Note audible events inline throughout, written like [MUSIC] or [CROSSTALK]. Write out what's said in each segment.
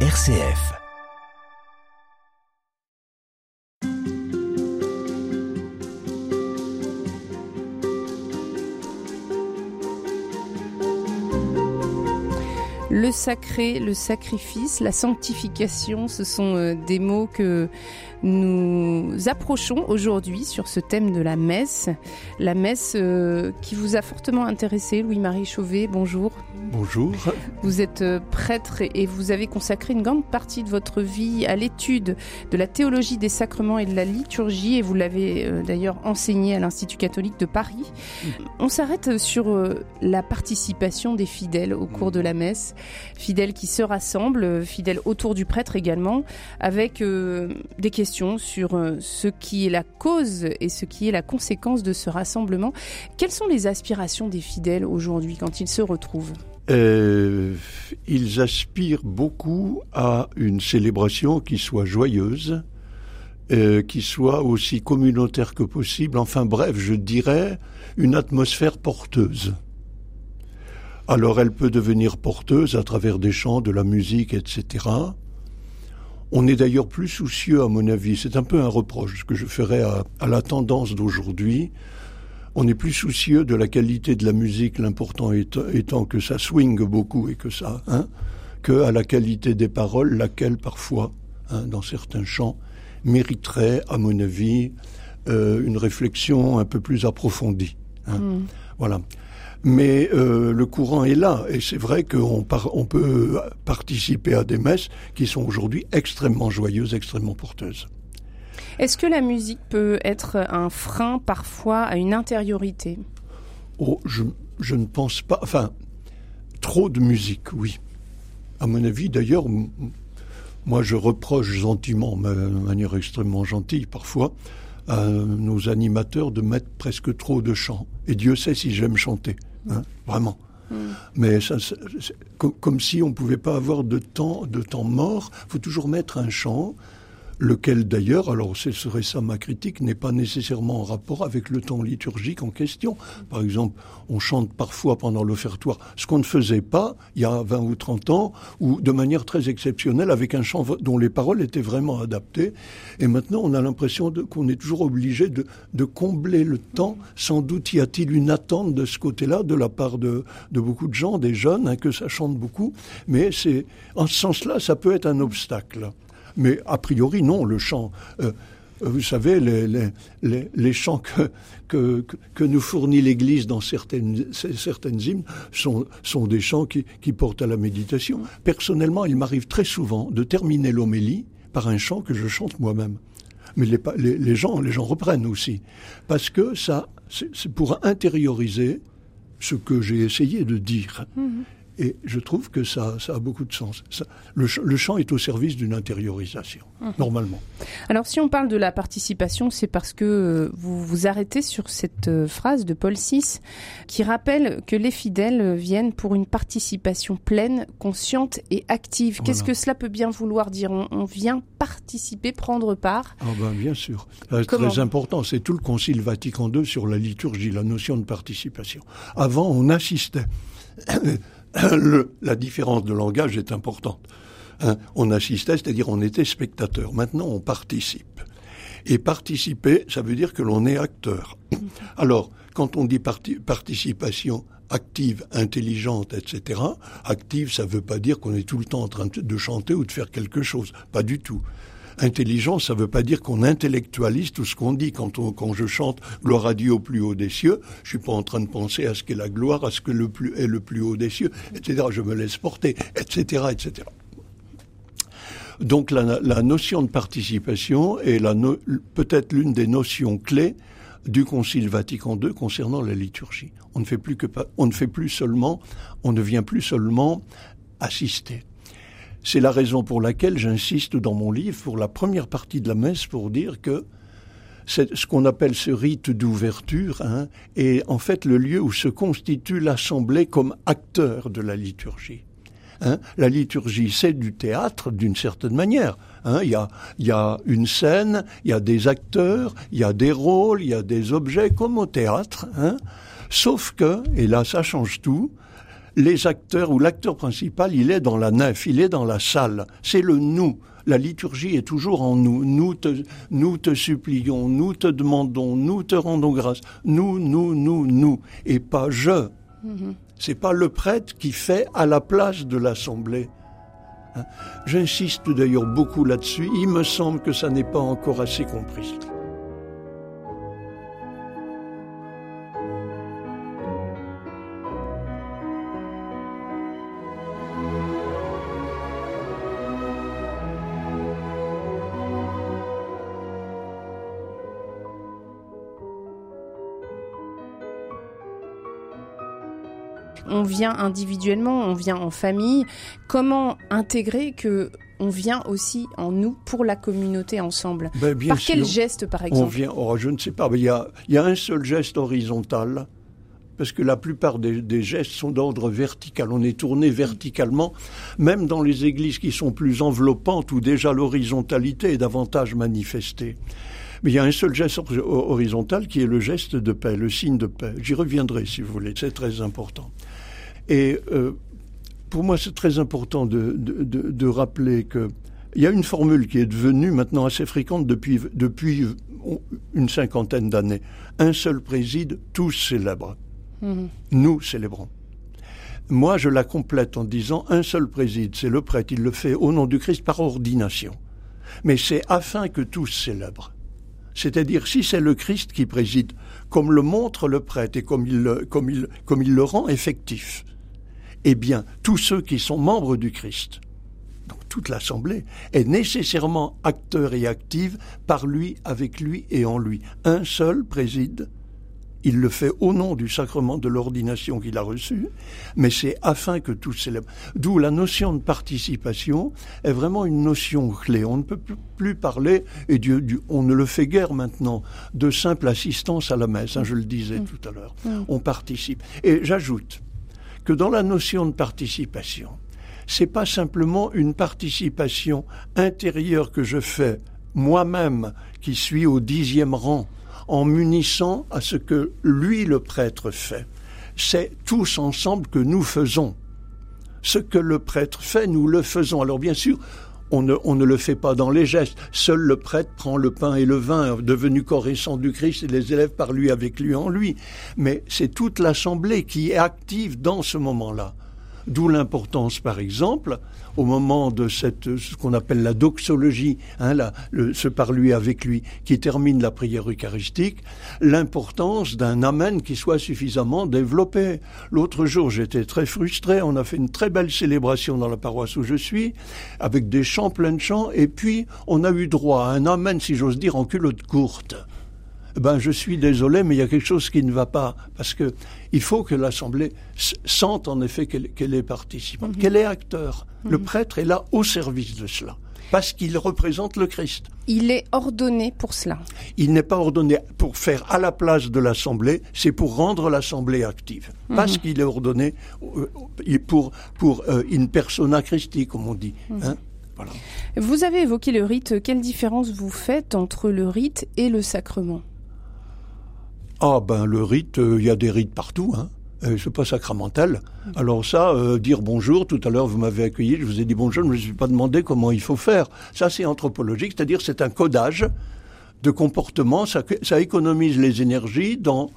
RCF. Le sacré, le sacrifice, la sanctification, ce sont euh, des mots que nous approchons aujourd'hui sur ce thème de la messe. La messe euh, qui vous a fortement intéressé, Louis-Marie Chauvet, bonjour. Bonjour. Vous êtes euh, prêtre et vous avez consacré une grande partie de votre vie à l'étude de la théologie des sacrements et de la liturgie et vous l'avez d'ailleurs enseigné à l'Institut catholique de Paris. On s'arrête sur la participation des fidèles au cours de la messe, fidèles qui se rassemblent, fidèles autour du prêtre également, avec des questions sur euh, ce qui est la cause et ce qui est la conséquence de ce rassemblement. Quelles sont les aspirations des fidèles aujourd'hui quand ils se retrouvent? Euh, Ils aspirent beaucoup à une célébration qui soit joyeuse, euh, qui soit aussi communautaire que possible. Enfin bref, je dirais une atmosphère porteuse. Alors elle peut devenir porteuse à travers des chants, de la musique, etc. On est d'ailleurs plus soucieux, à mon avis, c'est un peu un reproche que je ferai à, la tendance d'aujourd'hui. On est plus soucieux de la qualité de la musique, l'important étant que ça swing beaucoup et que ça, hein, que à la qualité des paroles, laquelle parfois, hein, dans certains chants, mériterait, à mon avis, euh, une réflexion un peu plus approfondie. Hein. Mm. Voilà mais euh, le courant est là. Et c'est vrai qu'on on peut participer à des messes qui sont aujourd'hui extrêmement joyeuses, extrêmement porteuses. Est-ce que la musique peut être un frein parfois à une intériorité? Oh, je, je, ne pense pas. Enfin, trop de musique, oui. À mon avis, d'ailleurs, moi je reproche gentiment, de manière extrêmement gentille parfois, à nos animateurs de mettre presque trop de chants. Et Dieu sait si j'aime chanter. Hein, vraiment. Hmm. Mais ça, comme si on ne pouvait pas avoir de temps, de temps mort. Il faut toujours mettre un chant lequel d'ailleurs, alors ce serait ça ma critique, n'est pas nécessairement en rapport avec le temps liturgique en question. Par exemple, on chante parfois pendant l'offertoire, ce qu'on ne faisait pas il y a 20 ou 30 ans, ou de manière très exceptionnelle, avec un chant dont les paroles étaient vraiment adaptées. Et maintenant, on a l'impression qu'on est toujours obligé de, combler le temps. Sans doute y a-t-il une attente de ce côté-là, de la part de, de, beaucoup de gens, des jeunes, hein, que ça chante beaucoup. Mais c'est, en ce sens-là, ça peut être un obstacle. Mais a priori, non, le chant. Euh, vous savez, les, chants que, que, nous fournit l'Église dans certaines, certaines hymnes sont, sont des chants qui, qui portent à la méditation. Personnellement, il m'arrive très souvent de terminer l'homélie par un chant que je chante moi-même. Mais les, les, gens, les gens reprennent aussi. Parce que ça, c'est pour intérioriser ce que j'ai essayé de dire. Mmh. Et je trouve que ça, ça a beaucoup de sens. le, chant est au service d'une intériorisation, mhm. normalement. Alors si on parle de la participation, c'est parce que euh, vous vous arrêtez sur cette euh, phrase de Paul VI qui rappelle que les fidèles viennent pour une participation pleine, consciente et active. Qu'est-ce que cela peut bien vouloir dire? On, vient participer, prendre part? Ah ben, Bien sûr. C'est très important. C'est tout le Concile Vatican II sur la liturgie, la notion de participation. Avant, on assistait. [COUGHS] la différence de langage est importante. Hein, on assistait, c'est-à-dire on était spectateur. Maintenant, on participe. Et participer, ça veut dire que l'on est acteur. [COUGHS] Alors, quand on dit participation active, intelligente, etc., active, ça ne veut pas dire qu'on est tout le temps en train de chanter ou de faire quelque chose. Pas du tout. Intelligence, ça ne veut pas dire qu'on intellectualise tout ce qu'on dit. Quand, on, je chante gloire à Dieu au plus haut des cieux, je suis pas en train de penser à ce qu'est la gloire, à ce que le plus est le plus haut des cieux, etc. Je me laisse porter, etc., etc. Donc la, notion de participation est peut-être l'une des notions clés du Concile Vatican II concernant la liturgie. On ne fait plus que on ne fait plus seulement, on ne vient plus seulement assister. C'est la raison pour laquelle j'insiste dans mon livre, pour la première partie de la messe, pour dire que ce qu'on appelle ce rite d'ouverture hein, est en fait le lieu où se constitue l'assemblée comme acteur de la liturgie. Hein. La liturgie, c'est du théâtre d'une certaine manière. Hein. Il, y a, y a une scène, il y a des acteurs, il y a des rôles, il y a des objets comme au théâtre. Hein. Sauf que, et là ça change tout, les acteurs ou l'acteur principal, il est dans la nef, il est dans la salle. C'est le nous. La liturgie est toujours en nous. Nous te, nous te supplions, nous te demandons, nous te rendons grâce. Nous, nous, nous, nous. Et pas je. Mhm. C'est pas le prêtre qui fait à la place de l'assemblée. Hein. J'insiste d'ailleurs beaucoup là-dessus. Il me semble que ça n'est pas encore assez compris. On vient individuellement, on vient en famille. Comment intégrer que on vient aussi en nous pour la communauté ensemble? Ben, Par quel geste, par exemple? on vient, oh, Je ne sais pas. Il y, a, il y a un seul geste horizontal parce que la plupart des, des gestes sont d'ordre vertical. On est tourné verticalement, même dans les églises qui sont plus enveloppantes, où déjà l'horizontalité est davantage manifestée. Mais il y a un seul geste horizontal qui est le geste de paix, le signe de paix. J'y reviendrai si vous voulez, c'est très important. Et euh, pour moi, c'est très important de, de, de, de rappeler que il y a une formule qui est devenue maintenant assez fréquente depuis, depuis une cinquantaine d'années. Un seul préside, tous célèbrent. Mmh. Nous célébrons. Moi, je la complète en disant un seul préside, c'est le prêtre, il le fait au nom du Christ par ordination. Mais c'est afin que tous célèbrent. C'est-à-dire, si c'est le Christ qui préside, comme le montre le prêtre et comme il, comme il, comme il le rend effectif, eh bien, tous ceux qui sont membres du Christ, donc toute l'Assemblée, est nécessairement acteur et active par lui, avec lui et en lui. Un seul préside. Il le fait au nom du sacrement de l'ordination qu'il a reçu, mais c'est afin que tous célèbrent. D'où la notion de participation est vraiment une notion clé. On ne peut plus parler, et Dieu, on ne le fait guère maintenant, de simple assistance à la messe, hein, je le disais mm. tout à l'heure. Mm. On participe. Et j'ajoute, que dans la notion de participation, c'est pas simplement une participation intérieure que je fais moi-même, qui suis au dixième rang, en m'unissant à ce que lui, le prêtre, fait. C'est tous ensemble que nous faisons. Ce que le prêtre fait, nous le faisons. Alors bien sûr, on ne, le fait pas dans les gestes. Seul le prêtre prend le pain et le vin, devenu corps et sang du Christ, et les élèves par lui, avec lui, en lui. Mais c'est toute l'assemblée qui est active dans ce moment-là. D'où l'importance, par exemple, au moment de ce qu'on appelle la doxologie, hein, ce par lui avec lui, qui termine la prière eucharistique, l'importance d'un amen qui soit suffisamment développé. L'autre jour, j'étais très frustré. On a fait une très belle célébration dans la paroisse où je suis, avec des chants pleins de chants, et puis on a eu droit à un amen, si j'ose dire, en culotte courte ben je suis désolé, mais il y a quelque chose qui ne va pas, parce que il faut que l'Assemblée sente en effet qu'elle est participante, mhm. qu'elle est acteur. Le mhm. prêtre est là au service de cela, parce qu'il représente le Christ. Il est ordonné pour cela. Il n'est pas ordonné pour faire à la place de l'Assemblée, c'est pour rendre l'Assemblée active. Parce mhm. qu'il est ordonné euh, pour, pour euh, une persona Christi, comme on dit. Hein voilà. Vous avez évoqué le rite. Quelle différence vous faites entre le rite et le sacrement? Ah ben le rite, il euh, y a des rites partout, hein. Euh, c'est pas sacramental. Alors ça, euh, dire bonjour, tout à l'heure vous m'avez accueilli, je vous ai dit bonjour, je ne me suis pas demandé comment il faut faire. Ça c'est anthropologique, c'est-à-dire c'est un codage de comportement, ça, ça économise les énergies dans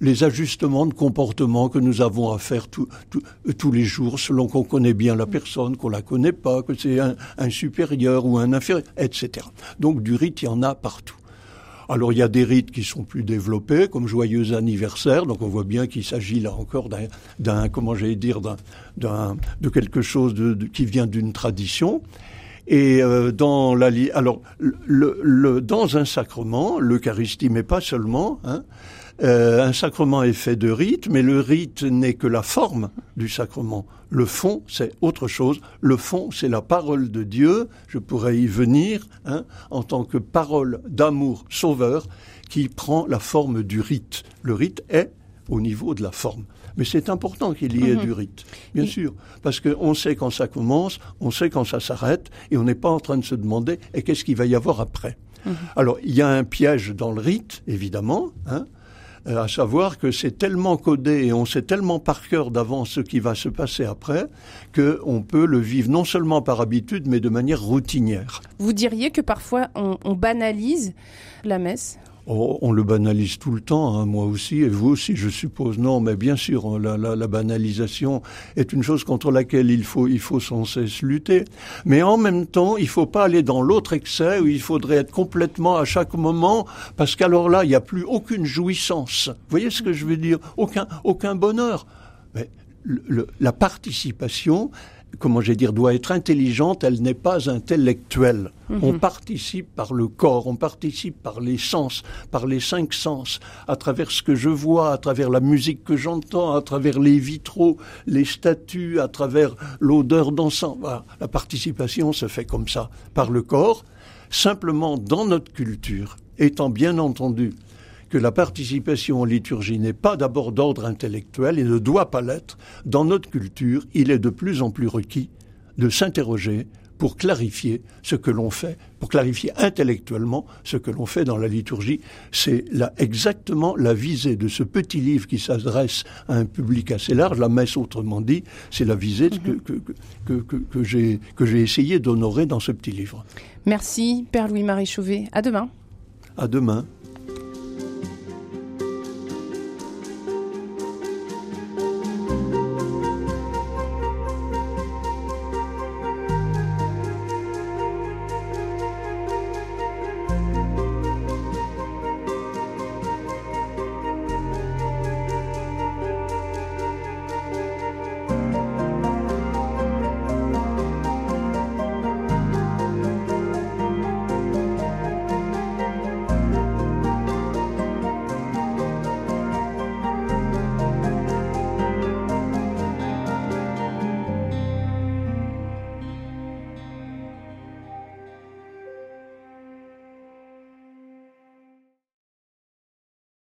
les ajustements de comportement que nous avons à faire tous les jours, selon qu'on connaît bien la personne, qu'on la connaît pas, que c'est un, un supérieur ou un inférieur, etc. Donc du rite, il y en a partout. Alors il y a des rites qui sont plus développés, comme joyeux anniversaire. Donc on voit bien qu'il s'agit là encore d'un, comment j'allais dire, d'un, de quelque chose de, qui vient d'une tradition. Et euh, dans la, alors le, le, dans un sacrement, l'Eucharistie, mais pas seulement. Hein, euh, un sacrement est fait de rite, mais le rite n'est que la forme du sacrement. Le fond, c'est autre chose. Le fond, c'est la parole de Dieu. Je pourrais y venir hein, en tant que parole d'amour sauveur qui prend la forme du rite. Le rite est au niveau de la forme. Mais c'est important qu'il y ait mhm. du rite, bien sûr, parce qu'on sait quand ça commence, on sait quand ça s'arrête, et on n'est pas en train de se demander et qu'est-ce qu'il va y avoir après? Mhm. Alors, il y a un piège dans le rite, évidemment. Hein, à savoir que c'est tellement codé et on sait tellement par cœur d'avance ce qui va se passer après qu'on peut le vivre non seulement par habitude mais de manière routinière. Vous diriez que parfois on, on banalise la messe? Oh, on le banalise tout le temps, hein, moi aussi, et vous aussi, je suppose. Non, mais bien sûr, hein, la, banalisation est une chose contre laquelle il faut, il faut sans cesse lutter. Mais en même temps, il faut pas aller dans l'autre excès où il faudrait être complètement à chaque moment, parce qu'alors là, il n'y a plus aucune jouissance. Vous voyez ce que je veux dire? Aucun, aucun bonheur. Mais la participation, comment j'ai dire, doit être intelligente, elle n'est pas intellectuelle. Mhm. On participe par le corps, on participe par les sens, par les cinq sens, à travers ce que je vois, à travers la musique que j'entends, à travers les vitraux, les statues, à travers l'odeur d'encens. La participation se fait comme ça, par le corps, simplement dans notre culture, étant bien entendu que la participation en liturgie n'est pas d'abord d'ordre intellectuel et ne doit pas l'être, dans notre culture, il est de plus en plus requis de s'interroger pour clarifier ce que l'on fait, pour clarifier intellectuellement ce que l'on fait dans la liturgie. C'est là exactement la visée de ce petit livre qui s'adresse à un public assez large, la messe autrement dit, c'est la visée mhm. que, que, que, que j'ai essayé d'honorer dans ce petit livre. Merci, Père Louis-Marie Chauvet. À demain. À demain.